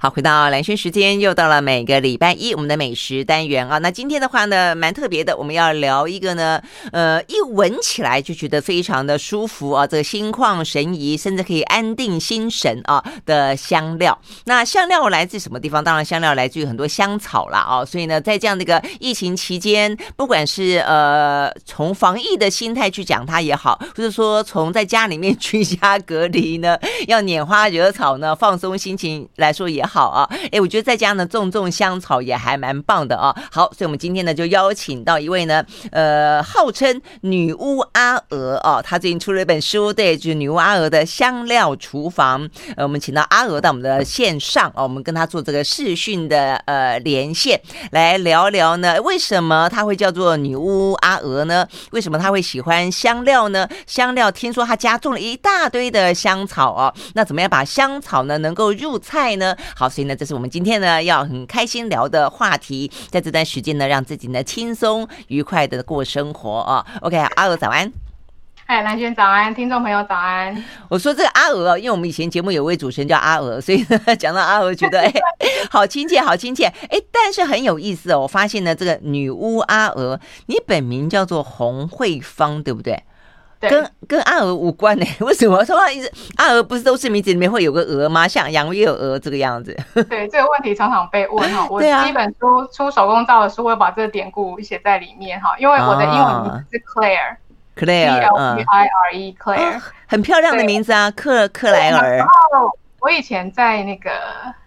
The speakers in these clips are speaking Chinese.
好，回到蓝轩时间，又到了每个礼拜一我们的美食单元啊。那今天的话呢，蛮特别的，我们要聊一个呢，呃，一闻起来就觉得非常的舒服啊，这个心旷神怡，甚至可以安定心神啊的香料。那香料来自什么地方？当然，香料来自于很多香草啦啊。所以呢，在这样的一个疫情期间，不管是呃从防疫的心态去讲它也好，或者说从在家里面居家隔离呢，要拈花惹草呢，放松心情来说也好。好啊，哎，我觉得在家呢种种香草也还蛮棒的啊。好，所以我们今天呢就邀请到一位呢，呃，号称女巫阿娥哦，她最近出了一本书，对，就是女巫阿娥的香料厨房。呃，我们请到阿娥到我们的线上哦，我们跟她做这个视讯的呃连线，来聊聊呢，为什么她会叫做女巫阿娥呢？为什么她会喜欢香料呢？香料听说她家种了一大堆的香草哦，那怎么样把香草呢能够入菜呢？好，所以呢，这是我们今天呢要很开心聊的话题，在这段时间呢，让自己呢轻松愉快的过生活啊。OK，阿娥早安，嗨，兰轩早安，听众朋友早安。我说这个阿娥，因为我们以前节目有位主持人叫阿娥，所以呢讲到阿娥，觉得哎，好亲切，好亲切。哎，但是很有意思哦，我发现呢，这个女巫阿娥，你本名叫做洪慧芳，对不对？跟跟阿娥无关呢？为什么说话一直？阿娥不是都是名字里面会有个娥吗？像杨月娥这个样子。对，这个问题常常被问哈。我第一本书出手工皂的书，我把这个典故写在里面哈。因为我的英文名字是 Claire，Claire，C L E I R E，Claire，很漂亮的名字啊，克克莱尔。然后我以前在那个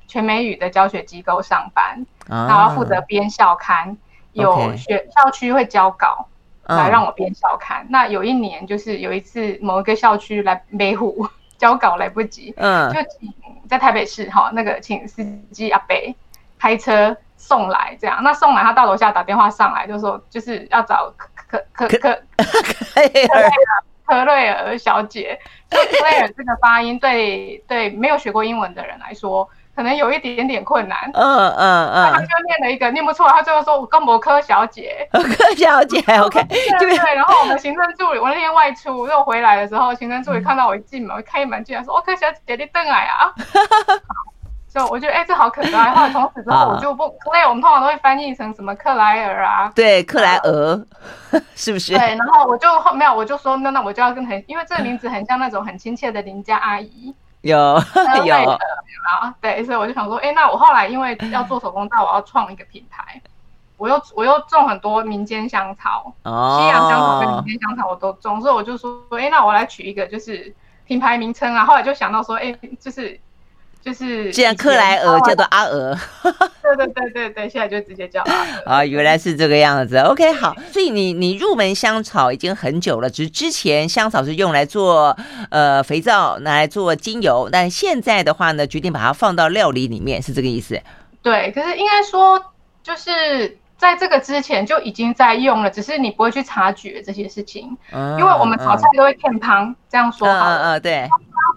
全美语的教学机构上班，然后负责编校刊，有学校区会交稿。来让我编校刊。那有一年，就是有一次某一个校区来梅湖 交稿来不及，嗯，就请在台北市哈那个请司机阿北开车送来，这样。那送来他到楼下打电话上来，就说就是要找可可可可克瑞尔克瑞尔小姐。克瑞 尔这个发音对对没有学过英文的人来说。可能有一点点困难，嗯嗯嗯，他就念了一个念不出来，他最后说：“我跟摩柯小姐，柯小姐，OK。”对对对，然后我们行政助理，我那天外出又回来的时候，行政助理看到我一进门，开门进来说：“哦，柯小姐，你瞪来啊！” 就我觉得，哎，这好可爱。后 来从此之后，我就不，所以我们通常都会翻译成什么克莱尔啊，对，克莱尔，是不是？对，然后我就没有，我就说，那那我就要跟很，因为这个名字很像那种很亲切的邻家阿姨。有 有啊，对，所以我就想说，哎、欸，那我后来因为要做手工皂，我要创一个品牌，我又我又种很多民间香草，哦、西洋香草跟民间香草我都种，所以我就说，哎、欸，那我来取一个就是品牌名称啊。后来就想到说，哎、欸，就是。就是，既然克莱尔叫做阿娥，对对对对对，现在就直接叫阿娥啊，原来是这个样子。OK，好，所以你你入门香草已经很久了，只是之前香草是用来做呃肥皂，拿来做精油，但现在的话呢，决定把它放到料理里面，是这个意思？对，可是应该说就是在这个之前就已经在用了，只是你不会去察觉这些事情，嗯、因为我们炒菜都会添香、嗯，这样说好了，嗯嗯，对。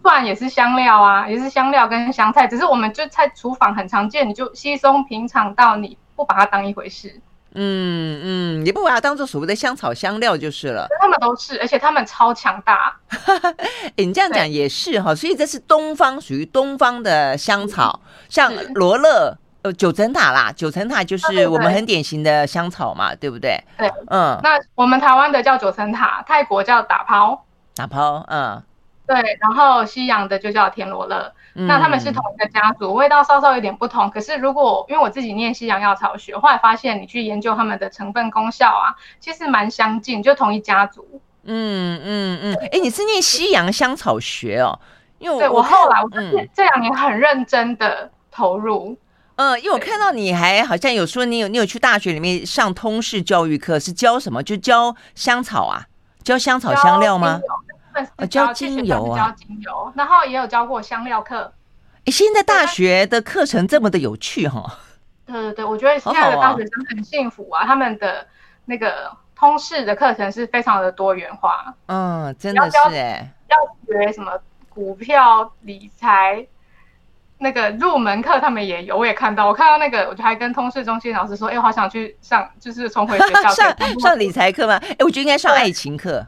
蒜也是香料啊，也是香料跟香菜，只是我们就在厨房很常见，你就稀松平常到你不把它当一回事。嗯嗯，你不把它当做所谓的香草香料就是了。他们都是，而且他们超强大。欸、你这样讲也是哈，所以这是东方属于东方的香草，像罗勒、呃九层塔啦，九层塔就是我们很典型的香草嘛，对，不对？对，嗯。那我们台湾的叫九层塔，泰国叫打抛，打抛，嗯。对，然后西洋的就叫天罗勒，嗯，那他们是同一个家族，味道稍稍有点不同。可是如果因为我自己念西洋药草学，后来发现你去研究他们的成分功效啊，其实蛮相近，就同一家族。嗯嗯嗯，哎，你是念西洋香草学哦？因为我，对我后来我这两年很认真的投入。嗯，因为我看到你还好像有说你有你有去大学里面上通识教育课，是教什么？就教香草啊？教香草香料吗？教精油啊，教精油，然后也有教过香料课。哎，现在大学的课程这么的有趣哈！对对对，我觉得现在的大学生很幸福啊，他们的那个通识的课程是非常的多元化。嗯，真的是哎，要学什么股票理财那个入门课，他们也有，我也看到，我看到那个，我就还跟通识中心老师说，哎，我好想去上，就是重回学校上上理财课吗？哎，我觉得应该上爱情课。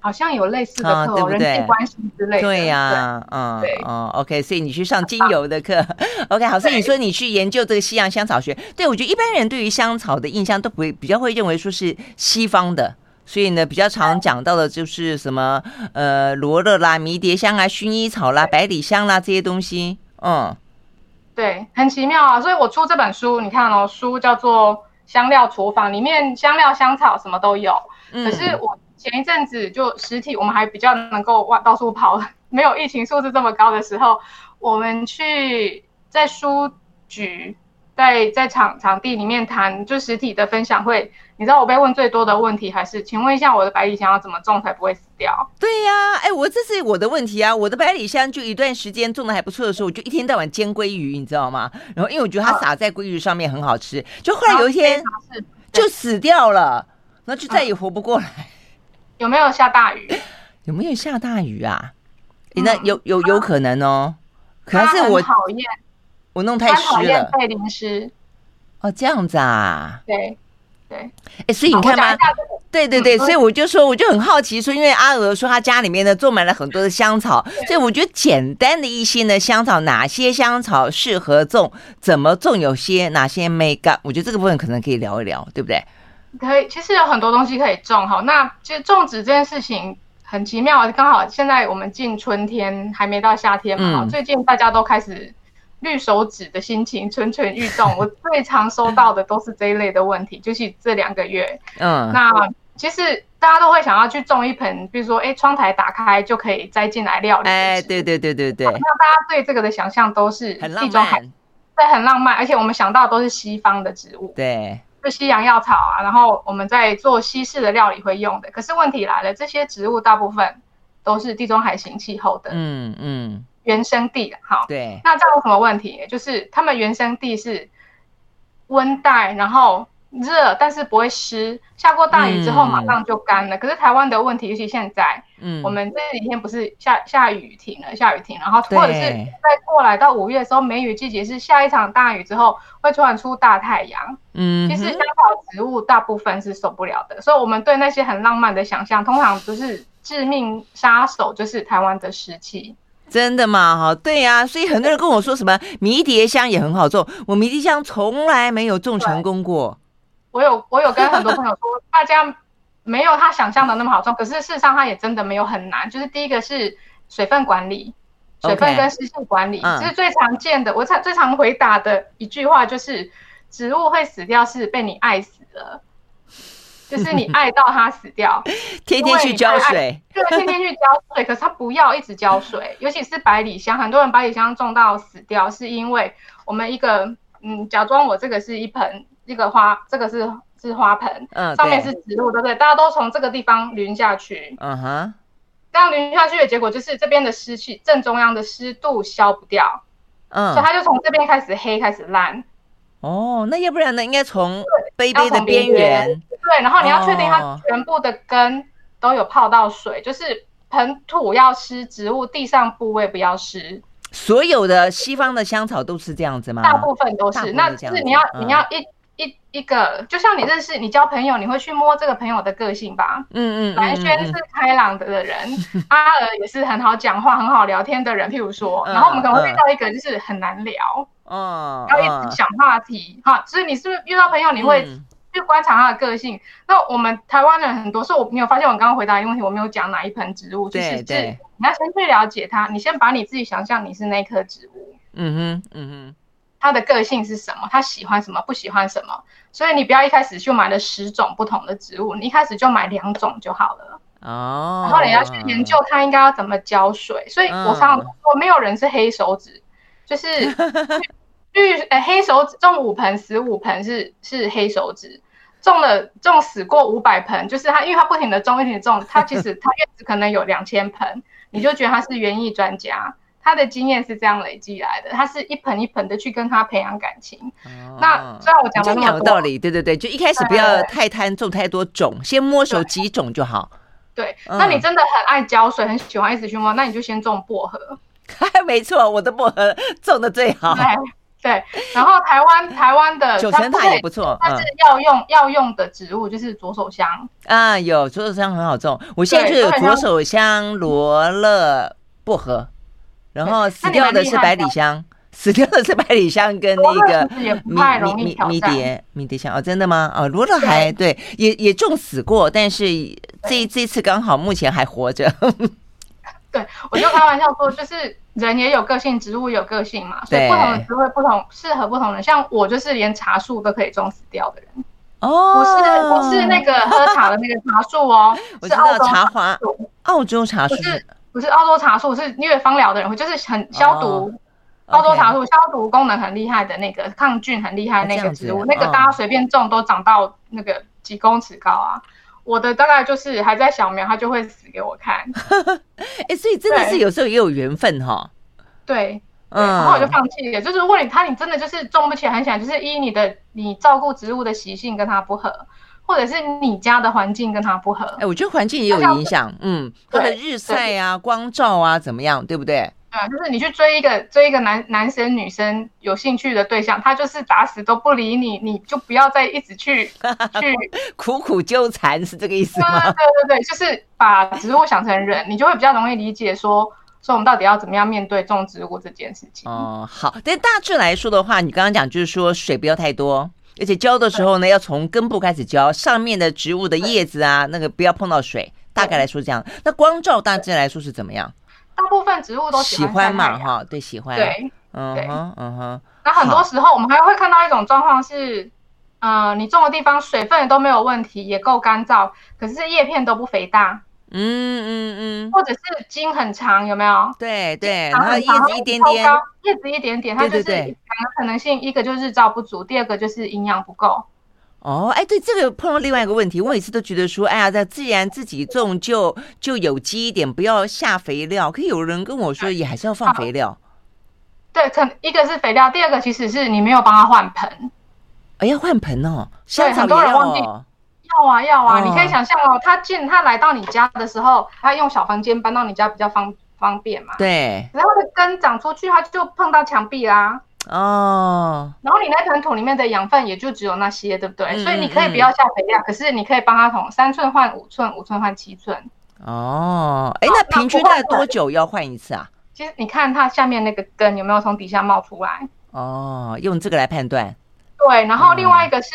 好像有类似的课，哦，对不对？人际关系之类的。对呀，啊，嗯，对，哦，OK，所以你去上精油的课，OK，好，所以你说你去研究这个西洋香草学，对，我觉得一般人对于香草的印象都不会比较会认为说是西方的，所以呢，比较常讲到的就是什么呃罗勒啦、迷迭香啊、薰衣草啦、百里香啦这些东西，嗯，对，很奇妙啊，所以我出这本书，你看哦，书叫做《香料厨房》，里面香料、香草什么都有，可是我。前一阵子就实体，我们还比较能够往到处跑，没有疫情数字这么高的时候，我们去在书局，在在场场地里面谈，就实体的分享会。你知道我被问最多的问题还是，请问一下我的百里香要怎么种才不会死掉？对呀、啊，哎，我这是我的问题啊！我的百里香就一段时间种的还不错的时候，我就一天到晚煎鲑鱼，你知道吗？然后因为我觉得它撒在鲑鱼上面很好吃，就后来有一天就死掉了，然后就再也活不过来。有没有下大雨？有没有下大雨啊？欸、那有有有可能哦。可能是我讨厌我弄太湿了，被淋湿。哦，这样子啊？对对。哎、欸，所以你看嘛，对对对，所以我就说，我就很好奇，说因为阿娥说她家里面呢种满了很多的香草，所以我觉得简单的一些呢香草，哪些香草适合种，怎么种，有些哪些没干，我觉得这个部分可能可以聊一聊，对不对？可以，其实有很多东西可以种哈。那其实种植这件事情很奇妙，刚好现在我们进春天，还没到夏天嘛。嗯、最近大家都开始绿手指的心情蠢蠢欲动。我最常收到的都是这一类的问题，就是这两个月。嗯，那其实大家都会想要去种一盆，比如说，哎，窗台打开就可以摘进来料理。哎，对对对对对。那大家对这个的想象都是地中海，对，很浪漫，而且我们想到的都是西方的植物。对。是西洋药草啊，然后我们在做西式的料理会用的。可是问题来了，这些植物大部分都是地中海型气候的，嗯嗯，原生地。好，对。那这样有什么问题？就是他们原生地是温带，然后。热，但是不会湿。下过大雨之后，马上就干了。嗯、可是台湾的问题，尤其现在，嗯，我们这几天不是下下雨停了，下雨停，然后或者是再过来到五月的时候，梅雨季节是下一场大雨之后，会突然出大太阳。嗯，其实香草植物大部分是受不了的，所以我们对那些很浪漫的想象，通常不是致命杀手，就是台湾的湿气。真的吗？哈，对呀、啊，所以很多人跟我说什么迷迭香也很好种，我迷迭香从来没有种成功过。我有我有跟很多朋友说，大家没有他想象的那么好种，可是事实上它也真的没有很难。就是第一个是水分管理，水分跟湿性管理，这.是最常见的。嗯、我常最常回答的一句话就是：植物会死掉是被你爱死了，就是你爱到它死掉，天天去浇水，对，天天去浇水。可是它不要一直浇水，尤其是百里香，很多人百里香种到死掉，是因为我们一个嗯，假装我这个是一盆。一个花，这个是是花盆，嗯，上面是植物，对不对？大家都从这个地方淋下去，嗯哼，这样淋下去的结果就是这边的湿气，正中央的湿度消不掉，嗯，所以它就从这边开始黑，开始烂。哦，那要不然呢？应该从杯杯的边缘，对，然后你要确定它全部的根都有泡到水，哦、就是盆土要湿，植物地上部位不要湿。所有的西方的香草都是这样子吗？大部分都是，那是你要、嗯、你要一。一一个，就像你认识你交朋友，你会去摸这个朋友的个性吧？嗯嗯。蓝轩是开朗的人，嗯、阿尔也是很好讲话、很好聊天的人。譬如说，嗯、然后我们可能会遇到一个就是很难聊，嗯，要一直想话题，哈、嗯。所以你是不是遇到朋友，你会去观察它的个性？嗯、那我们台湾人很多，所以我没有发现，我刚刚回答一个问题，我没有讲哪一盆植物，就是这你要先去了解它，你先把你自己想象你是那棵植物。嗯哼，嗯哼。它的个性是什么？它喜欢什么？不喜欢什么？所以你不要一开始就买了十种不同的植物，你一开始就买两种就好了。哦。然后你要去研究它应该要怎么浇水。所以我常常说，没有人是黑手指，就是 绿呃黑手指种五盆死五盆是是黑手指，种了种死过五百盆，就是他因为他不停的种，不停的种，他其实 他院子可能有两千盆，你就觉得他是园艺专家。他的经验是这样累积来的，他是一盆一盆的去跟他培养感情。哦、那虽然我讲的那么，有道理，对对对，就一开始不要太贪，种太多种，先摸熟几种就好。对，嗯、那你真的很爱浇水，很喜欢一直去摸，那你就先种薄荷。没错，我的薄荷种的最好。对，然后台湾 台湾的九层塔也不错，它是要用、嗯、要用的植物就是左手香啊，有左手香很好种。我现在就有左手香、罗勒、薄荷，然后死掉的是百里香，死掉的是百里香跟那个迷迷迷迭迷迭香哦，真的吗？哦，罗勒还对，也也种死过，但是这这次刚好目前还活着。对，我就开玩笑说，就是人也有个性，植物有个性嘛，所以不同的植物不同，适合不同人。像我就是连茶树都可以种死掉的人。哦，不是不是那个喝茶的那个茶树哦，我知道茶花，澳洲茶树不是不是澳洲茶树，是因为芳疗的人会就是很消毒。澳洲茶树消毒功能很厉害的那个抗菌很厉害的那个植物，那个大家随便种都长到那个几公尺高啊。我的大概就是还在小苗，它就会死给我看。哎、欸，所以真的是有时候也有缘分哈。对，嗯，然后我就放弃了。就是如果你它你真的就是种不起来，很想就是依你的你照顾植物的习性跟它不合，或者是你家的环境跟它不合。哎、欸，我觉得环境也有影响。嗯，它的日晒啊、光照啊怎么样，对不对？啊，就是你去追一个追一个男男生女生有兴趣的对象，他就是打死都不理你，你就不要再一直去 去 苦苦纠缠，是这个意思吗？对对对对，就是把植物想成人，你就会比较容易理解说，说我们到底要怎么样面对种植物这件事情。哦，好，但大致来说的话，你刚刚讲就是说水不要太多，而且浇的时候呢，要从根部开始浇，上面的植物的叶子啊，那个不要碰到水。大概来说这样，那光照大致来说是怎么样？大部分植物都喜欢，嘛，哈，对，喜欢。对，嗯哼，嗯哼。那很多时候我们还会看到一种状况是，呃，你种的地方水分都没有问题，也够干燥，可是叶片都不肥大。嗯嗯嗯。或者是茎很长，有没有？对对。然后叶子一点点，叶子一点点，它就是两个可能性，一个就是日照不足，第二个就是营养不够。哦，哎，对，这个碰到另外一个问题，我每次都觉得说，哎呀，在自然自己种就就有机一点，不要下肥料。可以有人跟我说，也还是要放肥料。对，可一个是肥料，第二个其实是你没有帮他换盆。哎，要换盆哦。对，很多人忘记。要啊要啊，你可以想象哦，他进他来到你家的时候，他用小房间搬到你家比较方方便嘛。对。然后的根长出去，他就碰到墙壁啦。哦，然后你那盆土里面的养分也就只有那些，对不对？嗯、所以你可以不要下肥料，嗯、可是你可以帮它从三寸换五寸，五寸换七寸。哦，哎，那平均大概多久要换一次啊？其实你看它下面那个根有没有从底下冒出来？哦，用这个来判断。对，然后另外一个是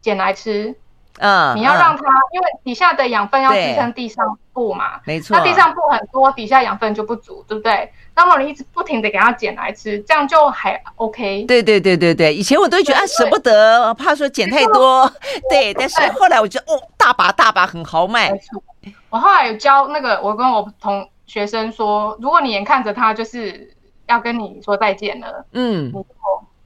捡来吃。嗯，你要让它，因为底下的养分要支撑地上部嘛，没错。那地上部很多，底下养分就不足，对不对？那么你一直不停的给它捡来吃，这样就还 OK。对对对对对，以前我都觉得啊舍不得，怕说捡太多，对。但是后来我觉得哦，大把大把很豪迈。我后来有教那个，我跟我同学生说，如果你眼看着它就是要跟你说再见了，嗯。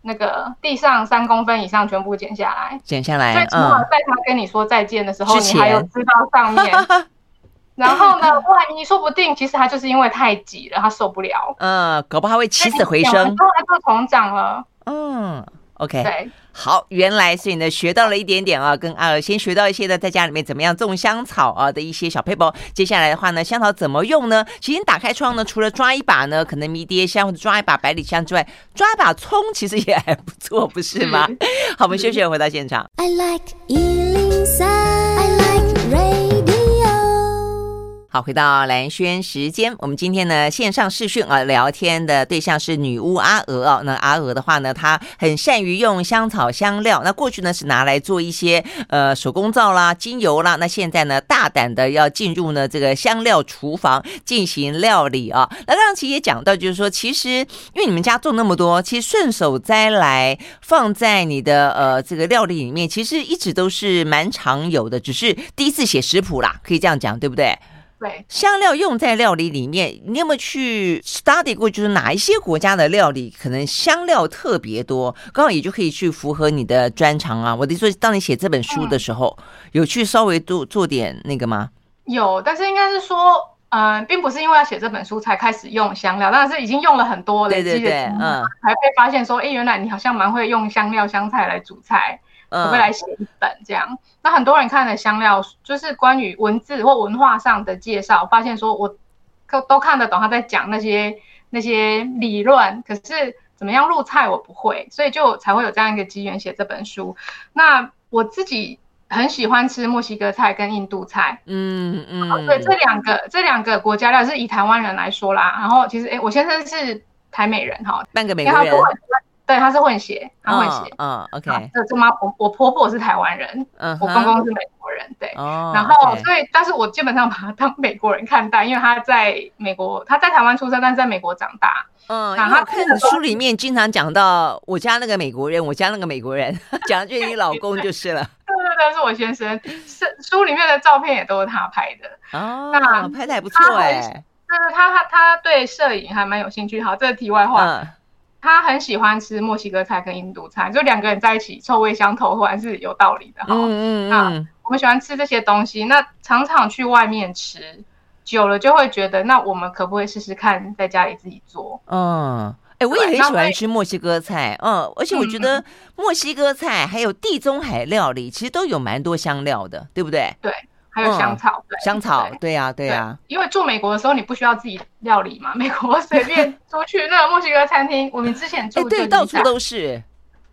那个地上三公分以上全部剪下来，剪下来。最起码在他跟你说再见的时候，你还有知道上面。然后呢，万一说不定其实他就是因为太挤了，他受不了。嗯，搞不好会起死回生。然后他就重长了。嗯。OK，对，好，原来所以呢，学到了一点点啊，跟阿尔先学到一些的，在家里面怎么样种香草啊的一些小配包。接下来的话呢，香草怎么用呢？其实你打开窗呢，除了抓一把呢，可能迷迭香或者抓一把百里香之外，抓一把葱其实也还不错，不是吗？好，我们休息回到现场。I like 回到蓝轩时间，我们今天呢线上视讯啊聊天的对象是女巫阿娥哦。那阿娥的话呢，她很善于用香草香料。那过去呢是拿来做一些呃手工皂啦、精油啦。那现在呢大胆的要进入呢这个香料厨房进行料理啊。那刚刚其也讲到，就是说其实因为你们家种那么多，其实顺手摘来放在你的呃这个料理里面，其实一直都是蛮常有的，只是第一次写食谱啦，可以这样讲，对不对？对，香料用在料理里面，你有没有去 study 过？就是哪一些国家的料理可能香料特别多，刚好也就可以去符合你的专长啊。我的意思说，当你写这本书的时候，嗯、有去稍微做做点那个吗？有，但是应该是说，嗯、呃，并不是因为要写这本书才开始用香料，但是已经用了很多累积的，对对对，嗯，才被发现说，哎，原来你好像蛮会用香料香菜来煮菜。可不可以来写一本这样？嗯、那很多人看的香料，就是关于文字或文化上的介绍，发现说我都都看得懂他在讲那些那些理论，可是怎么样入菜我不会，所以就才会有这样一个机缘写这本书。那我自己很喜欢吃墨西哥菜跟印度菜，嗯嗯，对，这两个这两个国家料是以台湾人来说啦。然后其实哎，我先生是台美人哈，半个美国人。对，他是混血，他混血。嗯，OK。这这妈，我我婆婆是台湾人，嗯，我公公是美国人，对。哦。然后，所以，但是我基本上把他当美国人看待，因为他在美国，他在台湾出生，但是在美国长大。嗯。然后看书里面经常讲到我家那个美国人，我家那个美国人，讲的就是你老公就是了。对对对，是我先生。是书里面的照片也都是他拍的。哦。那拍的还不错哎。就是他他他对摄影还蛮有兴趣。好，这个题外话。他很喜欢吃墨西哥菜跟印度菜，就两个人在一起臭味相投，还是有道理的哈。嗯嗯嗯。我们喜欢吃这些东西，那常常去外面吃久了，就会觉得，那我们可不可以试试看在家里自己做？嗯，哎、欸，我也很喜欢吃墨西哥菜，嗯，而且我觉得墨西哥菜还有地中海料理，其实都有蛮多香料的，对不对？对。还有香草，对香草，对呀，对呀。因为住美国的时候，你不需要自己料理嘛。美国 随便出去那个墨西哥餐厅，我们之前住对，到处都是。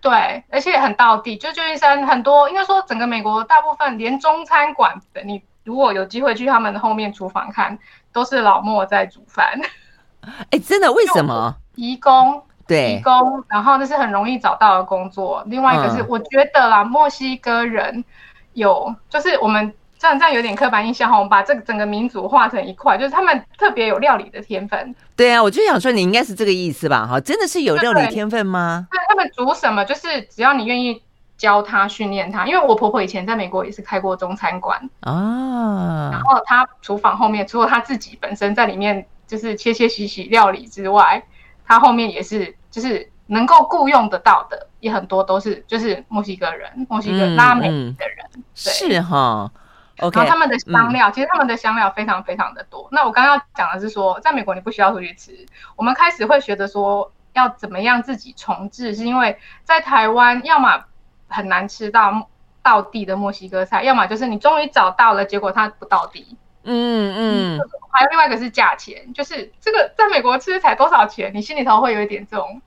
对，而且很到地。就旧金山很多，应该说整个美国大部分连中餐馆的，你如果有机会去他们的后面厨房看，都是老莫在煮饭。哎，真的？为什么？移工，对，移工，然后那是很容易找到的工作。另外一个是，我觉得啦，墨西哥人有，就是我们。这样这样有点刻板印象哈，我们把这个整个民族画成一块，就是他们特别有料理的天分。对啊，我就想说你应该是这个意思吧？哈，真的是有料理天分吗？对，他们煮什么，就是只要你愿意教他、训练他。因为我婆婆以前在美国也是开过中餐馆啊，然后他厨房后面除了她自己本身在里面就是切切洗洗料理之外，她后面也是就是能够雇佣得到的也很多，都是就是墨西哥人、墨西哥拉美的人，嗯嗯、是哈。然后他们的香料，嗯、其实他们的香料非常非常的多。那我刚刚要讲的是说，在美国你不需要出去吃。我们开始会学着说要怎么样自己重置，是因为在台湾，要么很难吃到到地的墨西哥菜，要么就是你终于找到了，结果它不到地。嗯嗯。还有另外一个是价钱，就是这个在美国吃才多少钱，你心里头会有一点这种。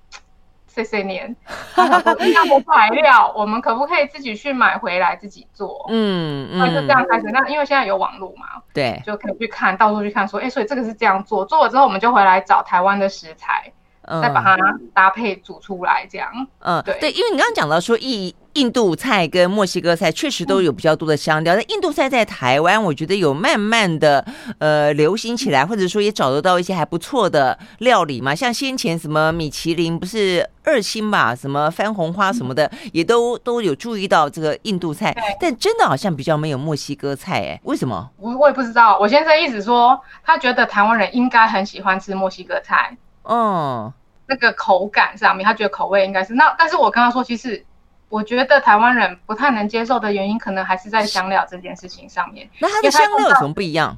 碎碎念，一样的材料，我们可不可以自己去买回来自己做？嗯嗯，那就这样开始。那因为现在有网络嘛，对，就可以去看到处去看，说，哎、欸，所以这个是这样做，做了之后我们就回来找台湾的食材。再把它搭配煮出来，这样。嗯，对对，因为你刚刚讲到说印印度菜跟墨西哥菜确实都有比较多的香料，那、嗯、印度菜在台湾，我觉得有慢慢的呃流行起来，或者说也找得到一些还不错的料理嘛。像先前什么米其林不是二星吧，什么番红花什么的，嗯、也都都有注意到这个印度菜，但真的好像比较没有墨西哥菜，哎，为什么？我我也不知道。我先生一直说，他觉得台湾人应该很喜欢吃墨西哥菜。嗯。那个口感上面，他觉得口味应该是那，但是我跟他说，其实我觉得台湾人不太能接受的原因，可能还是在香料这件事情上面。那它的香料有什么不一样？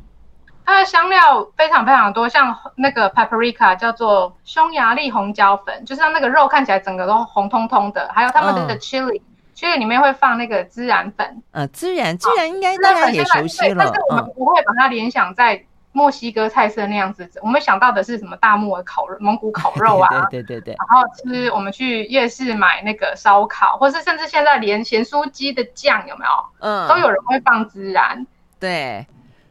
它的香料非常非常多，像那个 paprika 叫做匈牙利红椒粉，就是让那个肉看起来整个都红彤彤的。还有他们的 chili，chili、嗯、chili 里面会放那个孜然粉。呃，孜然，孜然应该大家也熟悉了，但是我们不会把它联想在。墨西哥菜色那样子，我们想到的是什么大木耳烤肉、蒙古烤肉啊，对对对对。然后吃，我们去夜市买那个烧烤，或是甚至现在连咸酥鸡的酱有没有？嗯，都有人会放孜然。对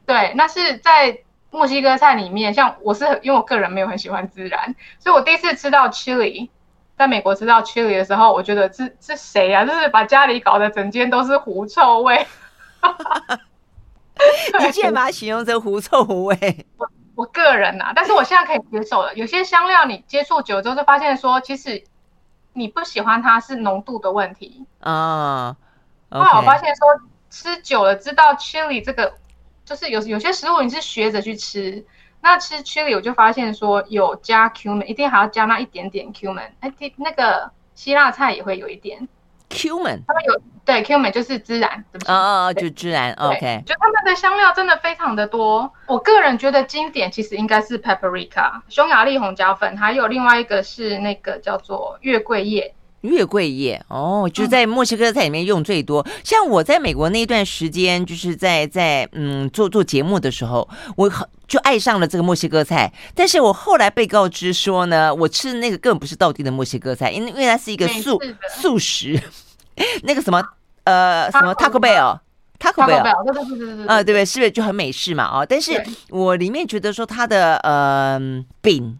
对，那是在墨西哥菜里面，像我是因为我个人没有很喜欢孜然，所以我第一次吃到 chili，在美国吃到 chili 的时候，我觉得这这谁啊？就是把家里搞得整间都是狐臭味。你竟然把它形容成狐臭味？我我个人呐、啊，但是我现在可以接受了。有些香料你接触久了之后，就发现说，其实你不喜欢它是浓度的问题啊。后来、oh, okay. 我发现说，吃久了知道 chili 这个，就是有有些食物你是学着去吃。那吃 chili 我就发现说，有加 cumin，一定还要加那一点点 cumin。哎，那个希腊菜也会有一点。cumin，他们有对 cumin 就是孜然？哦哦，就孜然，OK。就他们的香料真的非常的多。我个人觉得经典其实应该是 paprika，匈牙利红椒粉，还有另外一个是那个叫做月桂叶，月桂叶哦，就是在墨西哥菜里面用最多。嗯、像我在美国那一段时间，就是在在嗯做做节目的时候，我就爱上了这个墨西哥菜。但是我后来被告知说呢，我吃的那个根本不是道地的墨西哥菜，因为因为它是一个素素食，那个什么呃什么 Taco Bell，对对对对对，啊对不对？是不是就很美式嘛？啊，但是我里面觉得说它的呃饼，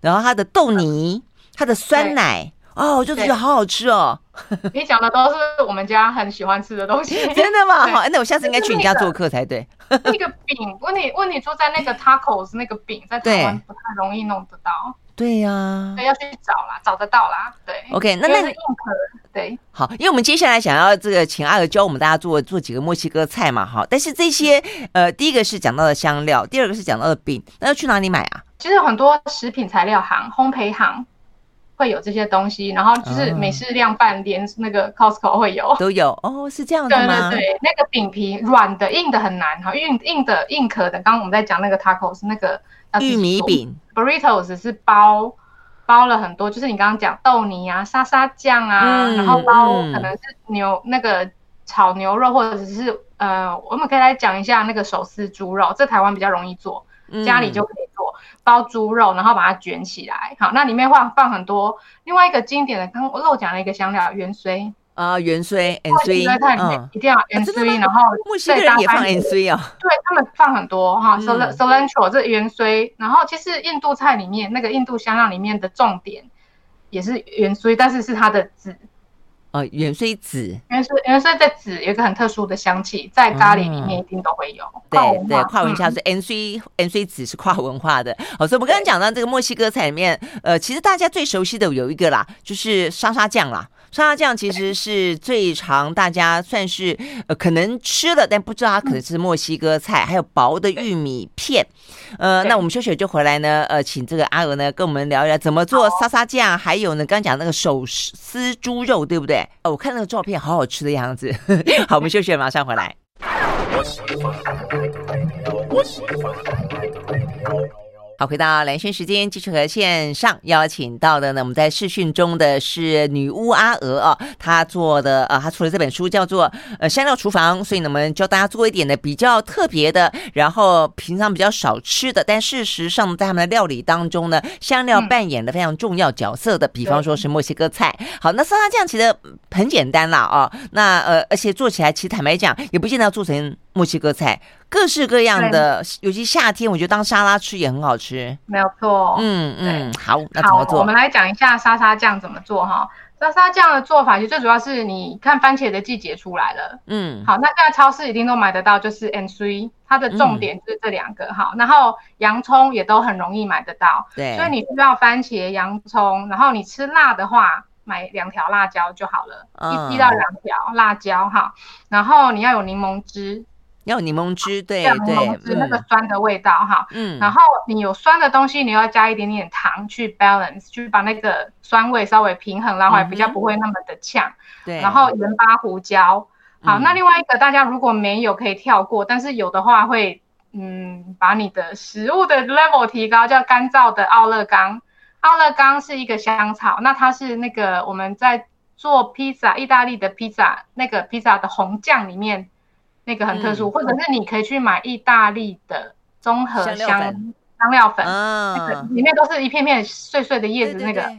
然后它的豆泥，它的酸奶。哦，我就觉得好好吃哦！你讲的都是我们家很喜欢吃的东西，真的吗？好，那我下次应该去你家做客才对。那个饼，问你问你住在那个 tacos 那个饼，在台湾不太容易弄得到。对呀，对，要去找啦，找得到啦。对，OK，那那对，好，因为我们接下来想要这个请阿娥教我们大家做做几个墨西哥菜嘛，哈。但是这些呃，第一个是讲到的香料，第二个是讲到的饼，那要去哪里买啊？其实很多食品材料行、烘焙行。会有这些东西，然后就是美式量贩连那个 Costco 会有都有哦，是这样的吗？对对对，那个饼皮软的，硬的很难哈，硬硬的硬壳的。刚刚我们在讲那个 Tacos 那个玉米饼，Burritos 是包包了很多，就是你刚刚讲豆泥啊、沙沙酱啊，嗯、然后包可能是牛、嗯、那个炒牛肉，或者是呃，我们可以来讲一下那个手撕猪肉，这台湾比较容易做，家里就可以做。嗯包猪肉，然后把它卷起来，好，那里面放放很多。另外一个经典的，刚我漏讲了一个香料，芫荽啊，芫荽，N C，嗯，一定要 N C，然后墨西哥人也放 N C 啊，对他们放很多哈，cilantro 这芫荽，然后其实印度菜里面那个印度香料里面的重点也是芫荽，但是是它的籽。呃，芫荽籽，芫荽芫荽的籽有一个很特殊的香气，在咖喱里面一定都会有。嗯、对对，跨文化是 N C N C 籽是跨文化的。好，所以我们刚刚讲到这个墨西哥菜里面，呃，其实大家最熟悉的有一个啦，就是沙沙酱啦。沙沙酱其实是最常大家算是呃可能吃的，但不知道它可能是墨西哥菜。还有薄的玉米片，呃，那我们休息就回来呢，呃，请这个阿娥呢跟我们聊一聊怎么做沙沙酱，还有呢刚讲那个手撕猪肉，对不对？哦，我看那个照片好好吃的样子。好，我们休息马上回来。好，回到蓝轩时间，继续和线上邀请到的呢，我们在视讯中的是女巫阿娥啊，她做的啊，她出了这本书叫做呃香料厨房，所以呢，我们教大家做一点的比较特别的，然后平常比较少吃的，但事实上在他们的料理当中呢，香料扮演了非常重要角色的，比方说是墨西哥菜。好，那沙拉酱其实很简单啦啊，那呃，而且做起来其实坦白讲，也不见得要做成。墨西哥菜各式各样的，尤其夏天，我觉得当沙拉吃也很好吃。没有错，嗯嗯，好，那怎么做？我们来讲一下沙沙酱怎么做哈。沙沙酱的做法其实最主要是你看番茄的季节出来了，嗯，好，那现在超市一定都买得到，就是 N C，它的重点是这两个哈。然后洋葱也都很容易买得到，对，所以你需要番茄、洋葱，然后你吃辣的话，买两条辣椒就好了，一一到两条辣椒哈。然后你要有柠檬汁。要柠檬汁，对对，是那个酸的味道哈。嗯，然后你有酸的东西，你要加一点点糖去 balance，去把那个酸味稍微平衡，然后比较不会那么的呛。对，然后盐巴、胡椒。好，那另外一个大家如果没有可以跳过，但是有的话会，嗯，把你的食物的 level 提高，叫干燥的奥勒冈。奥勒冈是一个香草，那它是那个我们在做披萨，意大利的披萨，那个披萨的红酱里面。那个很特殊，嗯、或者是你可以去买意大利的综合香香料粉，那个里面都是一片片碎碎的叶子，那个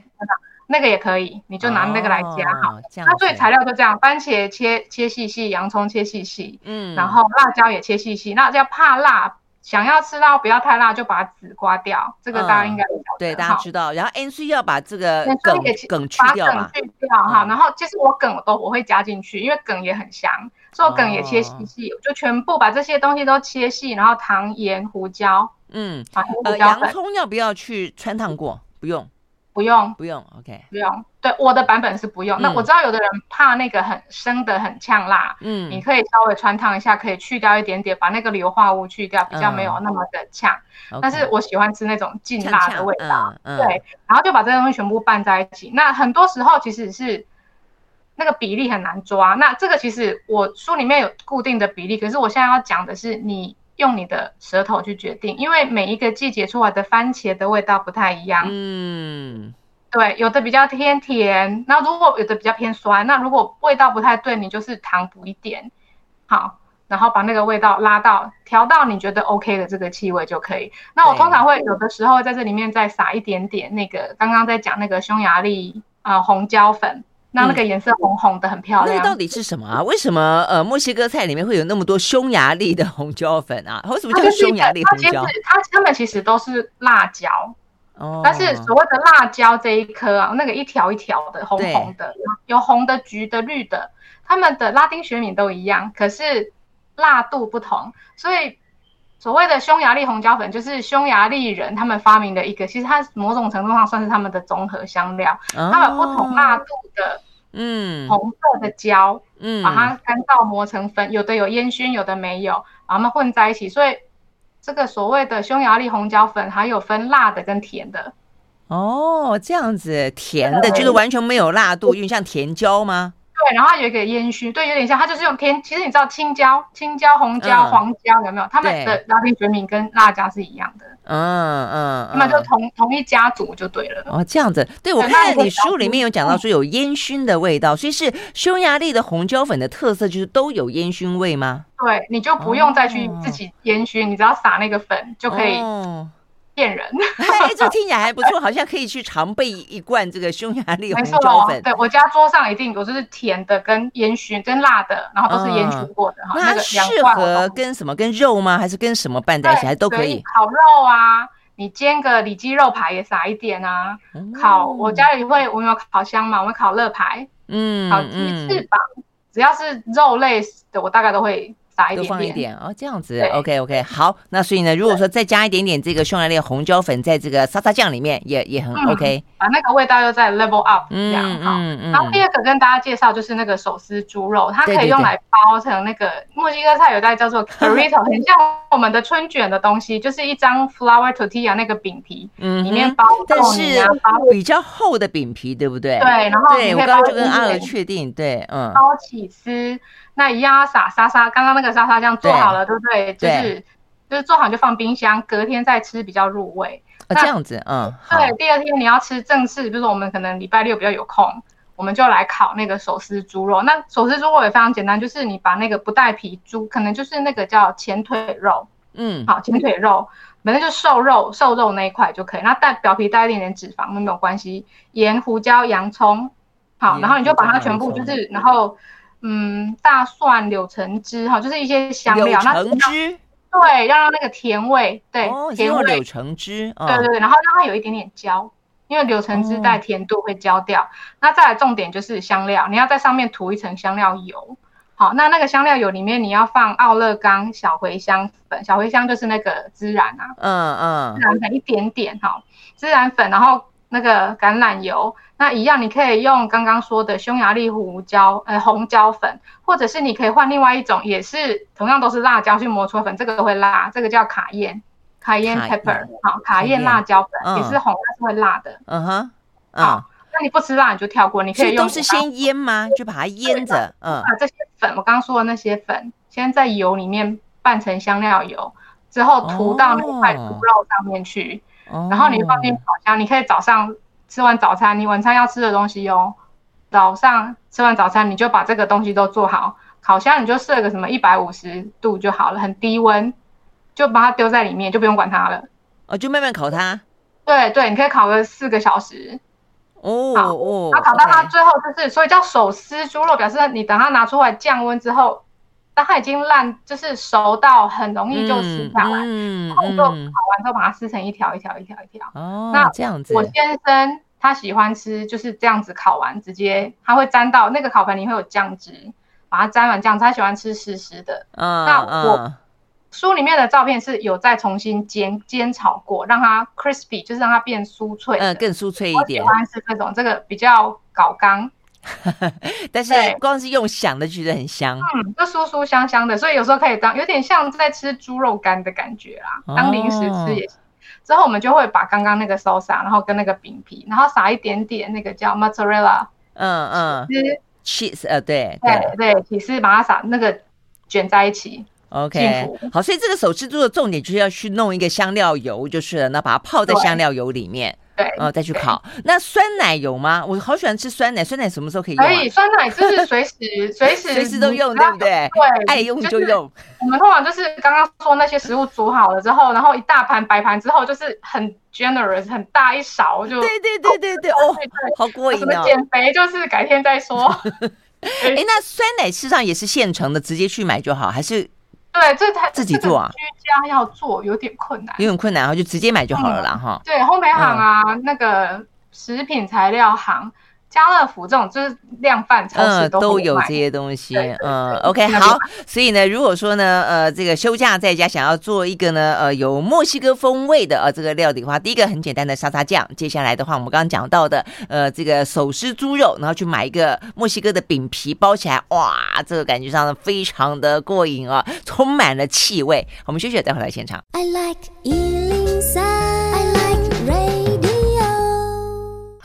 那个也可以，你就拿那个来加好。哦、它所以材料就这样，番茄切切细细，洋葱切细细，嗯，然后辣椒也切细细。那要怕辣，想要吃到不要太辣，就把籽刮掉。这个大家应该、嗯、对大家知道。然后 N C 要把这个梗梗去掉嘛，去掉哈。然后其实我梗我都我会加进去，因为梗也很香。做梗也切细细，哦、就全部把这些东西都切细，然后糖、盐、胡椒。嗯，呃，洋葱要不要去穿烫过？不用，不用，不用。OK，不用。对，我的版本是不用。嗯、那我知道有的人怕那个很生的很呛辣，嗯，你可以稍微穿烫一下，可以去掉一点点，把那个硫化物去掉，比较没有那么的呛。嗯、但是我喜欢吃那种劲辣的味道。嗯嗯、对，然后就把这些东西全部拌在一起。那很多时候其实是。那个比例很难抓，那这个其实我书里面有固定的比例，可是我现在要讲的是你用你的舌头去决定，因为每一个季节出来的番茄的味道不太一样。嗯，对，有的比较偏甜，那如果有的比较偏酸，那如果味道不太对，你就是糖补一点，好，然后把那个味道拉到调到你觉得 OK 的这个气味就可以。那我通常会有的时候在这里面再撒一点点那个刚刚在讲那个匈牙利啊、呃、红椒粉。那那个颜色红红的，嗯、很漂亮。那到底是什么啊？为什么呃墨西哥菜里面会有那么多匈牙利的红椒粉啊？为什么叫匈牙利红椒？它它们其实都是辣椒哦。但是所谓的辣椒这一颗啊，那个一条一条的红红的，有红的、橘的、绿的，它们的拉丁学名都一样，可是辣度不同。所以所谓的匈牙利红椒粉，就是匈牙利人他们发明的一个，其实它某种程度上算是他们的综合香料，哦、它们不同辣度的。嗯，红色的椒，嗯，把它干燥磨成粉，有的有烟熏，有的没有，把它们混在一起。所以这个所谓的匈牙利红椒粉，还有分辣的跟甜的。哦，这样子，甜的就是完全没有辣度，因为像甜椒吗？对，然后它有一个烟熏，对，有点像，它就是用甜。其实你知道青椒、青椒、红椒、嗯、黄椒有没有？他们的拉丁学名跟辣椒是一样的。嗯嗯，那、嗯、就同同一家族就对了。哦，这样子，对，我看你书里面有讲到说有烟熏的味道，嗯、所以是匈牙利的红椒粉的特色就是都有烟熏味吗？对，你就不用再去自己烟熏，哦、你只要撒那个粉就可以。哦骗人，哎，这听起来还不错，好像可以去常备一罐这个匈牙利红椒粉。对，我家桌上一定有，就是甜的、跟烟熏、跟辣的，然后都是烟熏过的哈。那它适合跟什么？跟肉吗？还是跟什么拌在一起？还都可以。烤肉啊，你煎个里脊肉排也撒一点啊。烤，我家里会，我们有烤箱嘛，我们烤乐排，嗯，烤鸡翅膀，只要是肉类的，我大概都会。多放一点哦，这样子，OK OK，好，那所以呢，如果说再加一点点这个匈牙利红椒粉在这个沙沙酱里面，也也很 OK，把那个味道又再 level up，这样好。然后第二个跟大家介绍就是那个手撕猪肉，它可以用来包成那个墨西哥菜有道叫做 carrito，很像我们的春卷的东西，就是一张 flour tortilla 那个饼皮，嗯，里面包，但是比较厚的饼皮，对不对？对，然后对我刚刚就跟阿娥确定，对，嗯，包起司。那一样要撒沙沙，刚刚那个沙沙酱做好了，对不对？对就是就是做好就放冰箱，隔天再吃比较入味。哦，这样子，嗯，对。第二天你要吃正式，比如说我们可能礼拜六比较有空，我们就来烤那个手撕猪肉。那手撕猪肉也非常简单，就是你把那个不带皮猪，可能就是那个叫前腿肉，嗯，好，前腿肉，反正就瘦肉瘦肉那一块就可以。那带表皮带一点点脂肪那没有关系。盐、胡椒、洋葱，好，然后你就把它全部就是，然后。嗯，大蒜、柳橙汁哈，就是一些香料。柳橙汁，对，要让那个甜味，对，哦、甜味。柳橙汁，哦、对对对，然后让它有一点点焦，因为柳橙汁带甜度会焦掉。哦、那再来重点就是香料，你要在上面涂一层香料油。好，那那个香料油里面你要放奥勒冈小茴香粉，小茴香就是那个孜然啊，嗯嗯，孜然粉一点点哈，孜然粉，然后。那个橄榄油，那一样，你可以用刚刚说的匈牙利胡椒，呃，红椒粉，或者是你可以换另外一种，也是同样都是辣椒去磨出粉，这个会辣，这个叫卡宴，卡宴 pepper，好，卡宴辣椒粉也是红，但是会辣的。嗯哼，好，那你不吃辣你就跳过，你可以用。都是先腌吗？就把它腌着，嗯，把这些粉，我刚刚说的那些粉，先在油里面拌成香料油，之后涂到那块猪肉上面去。然后你放进烤箱，你可以早上吃完早餐，你晚餐要吃的东西哟。早上吃完早餐，你就把这个东西都做好，烤箱你就设个什么一百五十度就好了，很低温，就把它丢在里面，就不用管它了。哦，就慢慢烤它。对对，你可以烤个四个小时。哦哦。然后烤到它最后就是，所以叫手撕猪肉，表示你等它拿出来降温之后。它已经烂，就是熟到很容易就撕下来，嗯，然后就烤完之后把它撕成一条一条一条一条。哦，那这样子，我先生他喜欢吃就是这样子烤完，直接他会沾到那个烤盘里会有酱汁，把它沾完酱汁，他喜欢吃湿湿的。嗯，那我书里面的照片是有再重新煎煎炒过，让它 crispy，就是让它变酥脆，嗯，更酥脆一点。我喜欢吃这种这个比较搞刚。但是光是用想的觉得很香，嗯，就酥酥香香的，所以有时候可以当有点像在吃猪肉干的感觉啦，当零食吃也行。哦、之后我们就会把刚刚那个 salsa，然后跟那个饼皮，然后撒一点点那个叫 mozzarella，嗯嗯，cheese，呃，对对对，起司把它撒那个卷在一起。OK，好，所以这个手撕猪的重点就是要去弄一个香料油就是了，那把它泡在香料油里面。对，哦，再去烤。那酸奶有吗？我好喜欢吃酸奶，酸奶什么时候可以用？可以，酸奶就是 随时随时随时都用，对不对？对，爱用就用。我们通常就是刚刚说那些食物煮好了之后，然后一大盘摆盘之后，就是很 generous，很大一勺就。对对对对对，哦，好过瘾哦。什么减肥就是改天再说。哎，那酸奶事实上也是现成的，直接去买就好，还是？对，这台自己做啊，居家要做有点困难，有点困难，然后就直接买就好了啦，哈、嗯。对，烘焙行啊，嗯、那个食品材料行。家乐福这种就是量贩超市都、嗯、都有这些东西，嗯，OK，好，所以呢，如果说呢，呃，这个休假在家想要做一个呢，呃，有墨西哥风味的呃这个料理的话，第一个很简单的沙沙酱，接下来的话，我们刚刚讲到的，呃，这个手撕猪肉，然后去买一个墨西哥的饼皮包起来，哇，这个感觉上非常的过瘾啊，充满了气味。我们休息，待会来现场。I like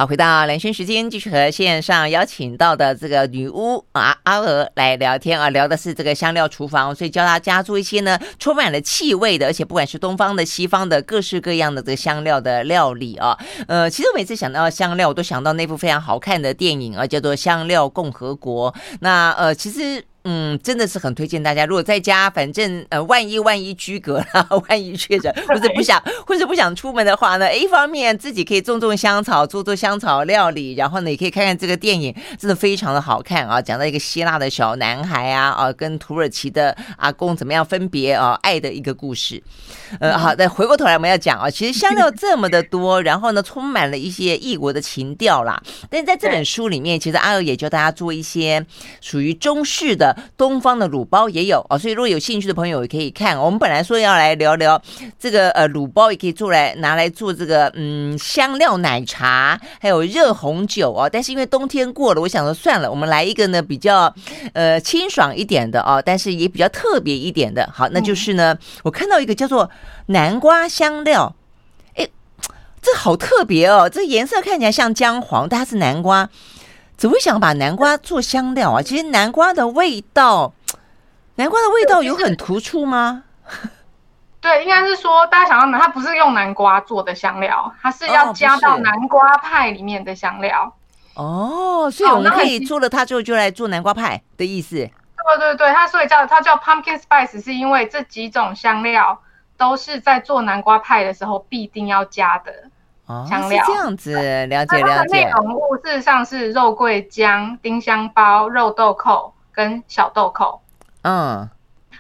回到兰萱时间，继续和线上邀请到的这个女巫啊阿娥来聊天啊，聊的是这个香料厨房，所以教大家做一些呢充满了气味的，而且不管是东方的、西方的，各式各样的这个香料的料理啊。呃，其实我每次想到香料，我都想到那部非常好看的电影啊，叫做《香料共和国》。那呃，其实。嗯，真的是很推荐大家。如果在家，反正呃，万一万一居隔了，万一确诊，或者不想，或者不想出门的话呢，一方面自己可以种种香草，做做香草料理，然后呢，也可以看看这个电影，真的非常的好看啊。讲到一个希腊的小男孩啊，啊，跟土耳其的阿公怎么样分别啊，爱的一个故事。呃，好的，回过头来我们要讲啊，其实香料这么的多，然后呢，充满了一些异国的情调啦。但是在这本书里面，其实阿娥也教大家做一些属于中式的。东方的卤包也有哦，所以如果有兴趣的朋友也可以看。我们本来说要来聊聊这个呃卤包，也可以做来拿来做这个嗯香料奶茶，还有热红酒哦。但是因为冬天过了，我想说算了，我们来一个呢比较呃清爽一点的哦，但是也比较特别一点的。好，那就是呢，我看到一个叫做南瓜香料，哎，这好特别哦，这颜色看起来像姜黄，但它是南瓜。怎么会想把南瓜做香料啊？其实南瓜的味道，南瓜的味道有很突出吗？对，应该是说大家想要，它不是用南瓜做的香料，它是要加到南瓜派里面的香料。哦，所以我们可以做了它之后就来做南瓜派的意思。对对对，它所以叫它叫 pumpkin spice，是因为这几种香料都是在做南瓜派的时候必定要加的。香料、哦、是这样子，了解了解。内容物事实上是肉桂姜、丁香包、肉豆蔻跟小豆蔻。嗯，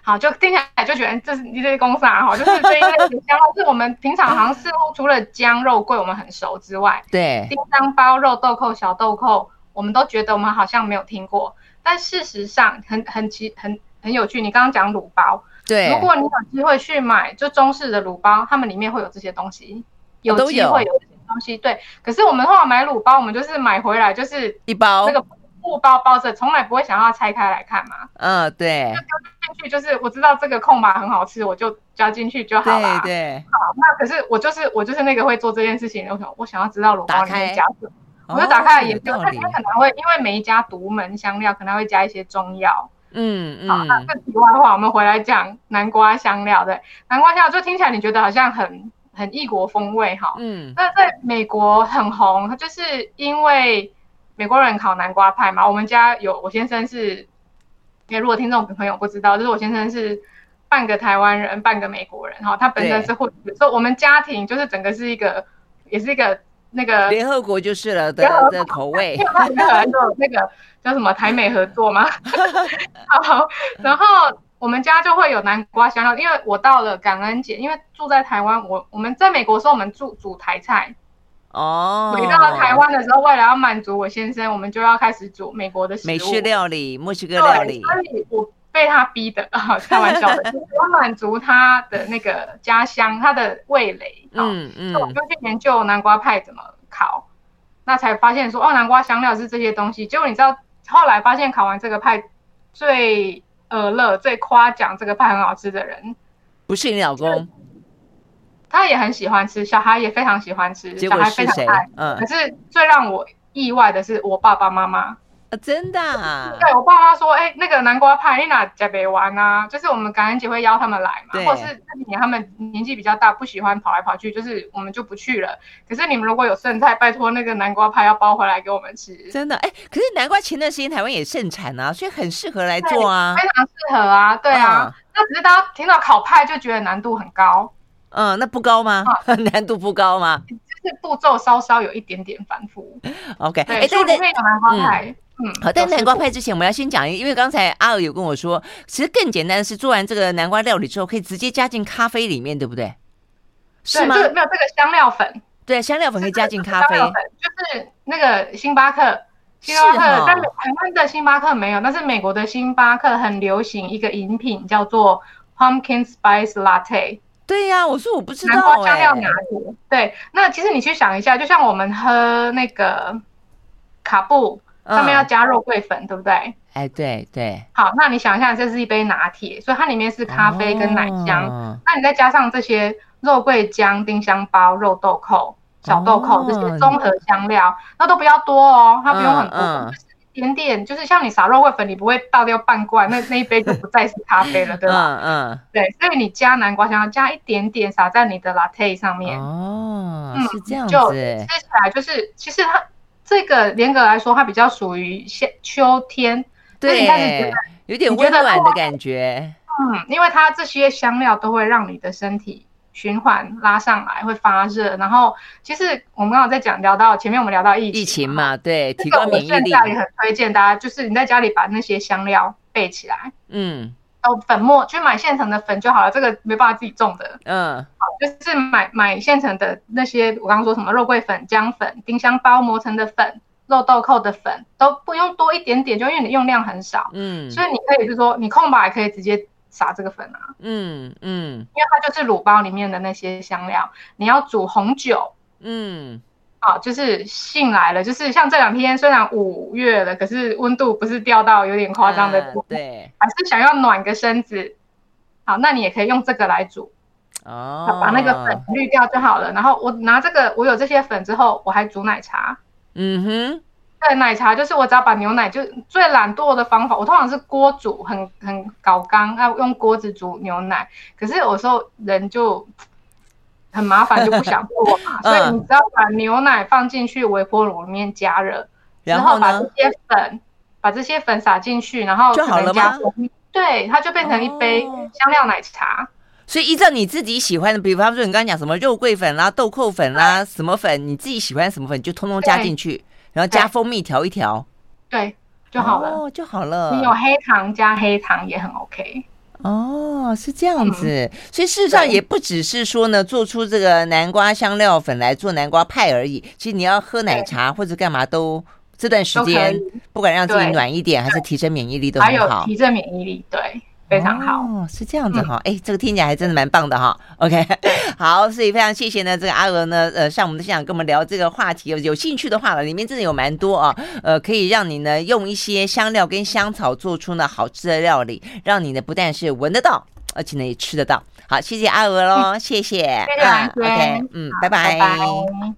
好，就听起来就觉得这是你这些公司啊，哈，就是这一类的香料，是我们平常好像似乎除了姜、肉桂我们很熟之外，对，丁香包、肉豆蔻、小豆蔻，我们都觉得我们好像没有听过。但事实上很很奇很很有趣。你刚刚讲卤包，对，如果你有机会去买就中式的卤包，他们里面会有这些东西。有机会有这些东西，对。可是我们后来买卤包，我们就是买回来就是一包那个布包包着，从来不会想要拆开来看嘛。嗯，对。就去，就是我知道这个空麻很好吃，我就加进去就好了。对对。好，那可是我就是我就是那个会做这件事情，我想我想要知道卤包里面加什么，我就打开了研究，它可能会因为每一家独门香料可能会加一些中药。嗯嗯。好，那这题外话，我们回来讲南瓜香料。对，南瓜香料就听起来你觉得好像很。很异国风味哈，嗯，那在美国很红，它就是因为美国人烤南瓜派嘛。我们家有我先生是，因为如果听众朋友不知道，就是我先生是半个台湾人，半个美国人哈。他本身是会，所以我们家庭就是整个是一个，也是一个那个联合国就是了的的口味，那个叫什么台美合作吗？好，然后。我们家就会有南瓜香料，因为我到了感恩节，因为住在台湾，我我们在美国的时候，我们煮煮台菜。哦。回到了台湾的时候，为了要满足我先生，我们就要开始煮美国的食，美式料理、墨西哥料理。所以我被他逼的啊，开玩笑的，就是要满足他的那个家乡，他的味蕾。嗯嗯。那我就去研究南瓜派怎么烤，那才发现说，哦，南瓜香料是这些东西。结果你知道，后来发现烤完这个派最。呃，乐最夸奖这个饭很好吃的人，不是你老公，他也很喜欢吃，小孩也非常喜欢吃，小孩非常爱。嗯，可是最让我意外的是我爸爸妈妈，真的、啊？对我爸妈说，哎、欸，那个南瓜派，你哪在北玩啊？就是我们感恩节会邀他们来嘛，或者是那几年他们年纪比较大，不喜欢跑来跑去，就是我们就不去了。可是你们如果有剩菜，拜托那个南瓜派要包回来给我们吃。真的，哎、欸，可是南瓜前段时间台湾也盛产啊，所以很适合来做啊，非常适合啊，对啊。嗯、那只是大家听到烤派就觉得难度很高。嗯，那不高吗？嗯、难度不高吗？就是步骤稍稍有一点点繁复。OK，对，哎，对对，南瓜派。嗯，好，但南瓜派之前，我们要先讲因为刚才阿尔有跟我说，其实更简单的是做完这个南瓜料理之后，可以直接加进咖啡里面，对不对？是吗？没有这个香料粉，对，香料粉可以加进咖啡。就是那个星巴克，星巴克，但是台湾的星巴克没有，但是美国的星巴克很流行一个饮品叫做 Pumpkin Spice Latte。对呀，我说我不知道，南瓜香料拿铁。对，那其实你去想一下，就像我们喝那个卡布。上面要加肉桂粉，嗯、对不对？哎，对对。好，那你想一下，这是一杯拿铁，所以它里面是咖啡跟奶香。哦、那你再加上这些肉桂姜、丁香包、肉豆蔻、小豆蔻、哦、这些综合香料，那都不要多哦，它不用很多，嗯嗯、就是一点点。就是像你撒肉桂粉，你不会倒掉半罐，那 那一杯就不再是咖啡了，对吧？嗯嗯。对，所以你加南瓜香料，加一点点撒在你的 latte 上面。哦，是这样子。就吃起来就是，其实它。这个严格来说，它比较属于夏秋天，对，你开始有点温暖的感觉。嗯，因为它这些香料都会让你的身体循环拉上来，会发热。然后，其实我们刚刚在讲聊到前面，我们聊到疫情，疫情嘛，对，提高免疫力。我现在也很推荐大家，就是你在家里把那些香料备起来。嗯。哦，粉末就买现成的粉就好了，这个没办法自己种的。嗯，好，就是买买现成的那些，我刚刚说什么肉桂粉、姜粉、丁香包磨成的粉、肉豆蔻的粉，都不用多一点点，就因为你用量很少。嗯，所以你可以就是说，你空白可以直接撒这个粉啊。嗯嗯，因为它就是卤包里面的那些香料，你要煮红酒。嗯。好，就是信来了，就是像这两天虽然五月了，可是温度不是掉到有点夸张的，嗯，对，还是想要暖个身子。好，那你也可以用这个来煮，哦，把那个粉滤掉就好了。然后我拿这个，我有这些粉之后，我还煮奶茶。嗯哼，对，奶茶就是我只要把牛奶，就最懒惰的方法，我通常是锅煮，很很搞刚，要用锅子煮牛奶。可是有时候人就。很麻烦就不想做嘛，所以你只要把牛奶放进去微波炉里面加热，然后把这些粉，把这些粉撒进去，然后就好了吗？对，它就变成一杯香料奶茶。所以依照你自己喜欢的，比方说你刚刚讲什么肉桂粉啦、豆蔻粉啦、什么粉，你自己喜欢什么粉就通通加进去，然后加蜂蜜调一调，对，就好了，就好了。你有黑糖加黑糖也很 OK。哦，是这样子，嗯、所以事实上也不只是说呢，做出这个南瓜香料粉来做南瓜派而已。其实你要喝奶茶或者干嘛都，这段时间不管让自己暖一点，还是提升免疫力都很好。还有提升免疫力，对。非常好，哦，是这样子哈，哎、嗯，这个听起来还真的蛮棒的哈。OK，好，所以非常谢谢呢，这个阿娥呢，呃，上我们的现场跟我们聊这个话题，有有兴趣的话了，里面真的有蛮多啊，呃，可以让你呢用一些香料跟香草做出呢好吃的料理，让你呢不但是闻得到，而且呢也吃得到。好，谢谢阿娥喽，谢谢，谢谢，嗯，OK，嗯，拜拜。拜拜。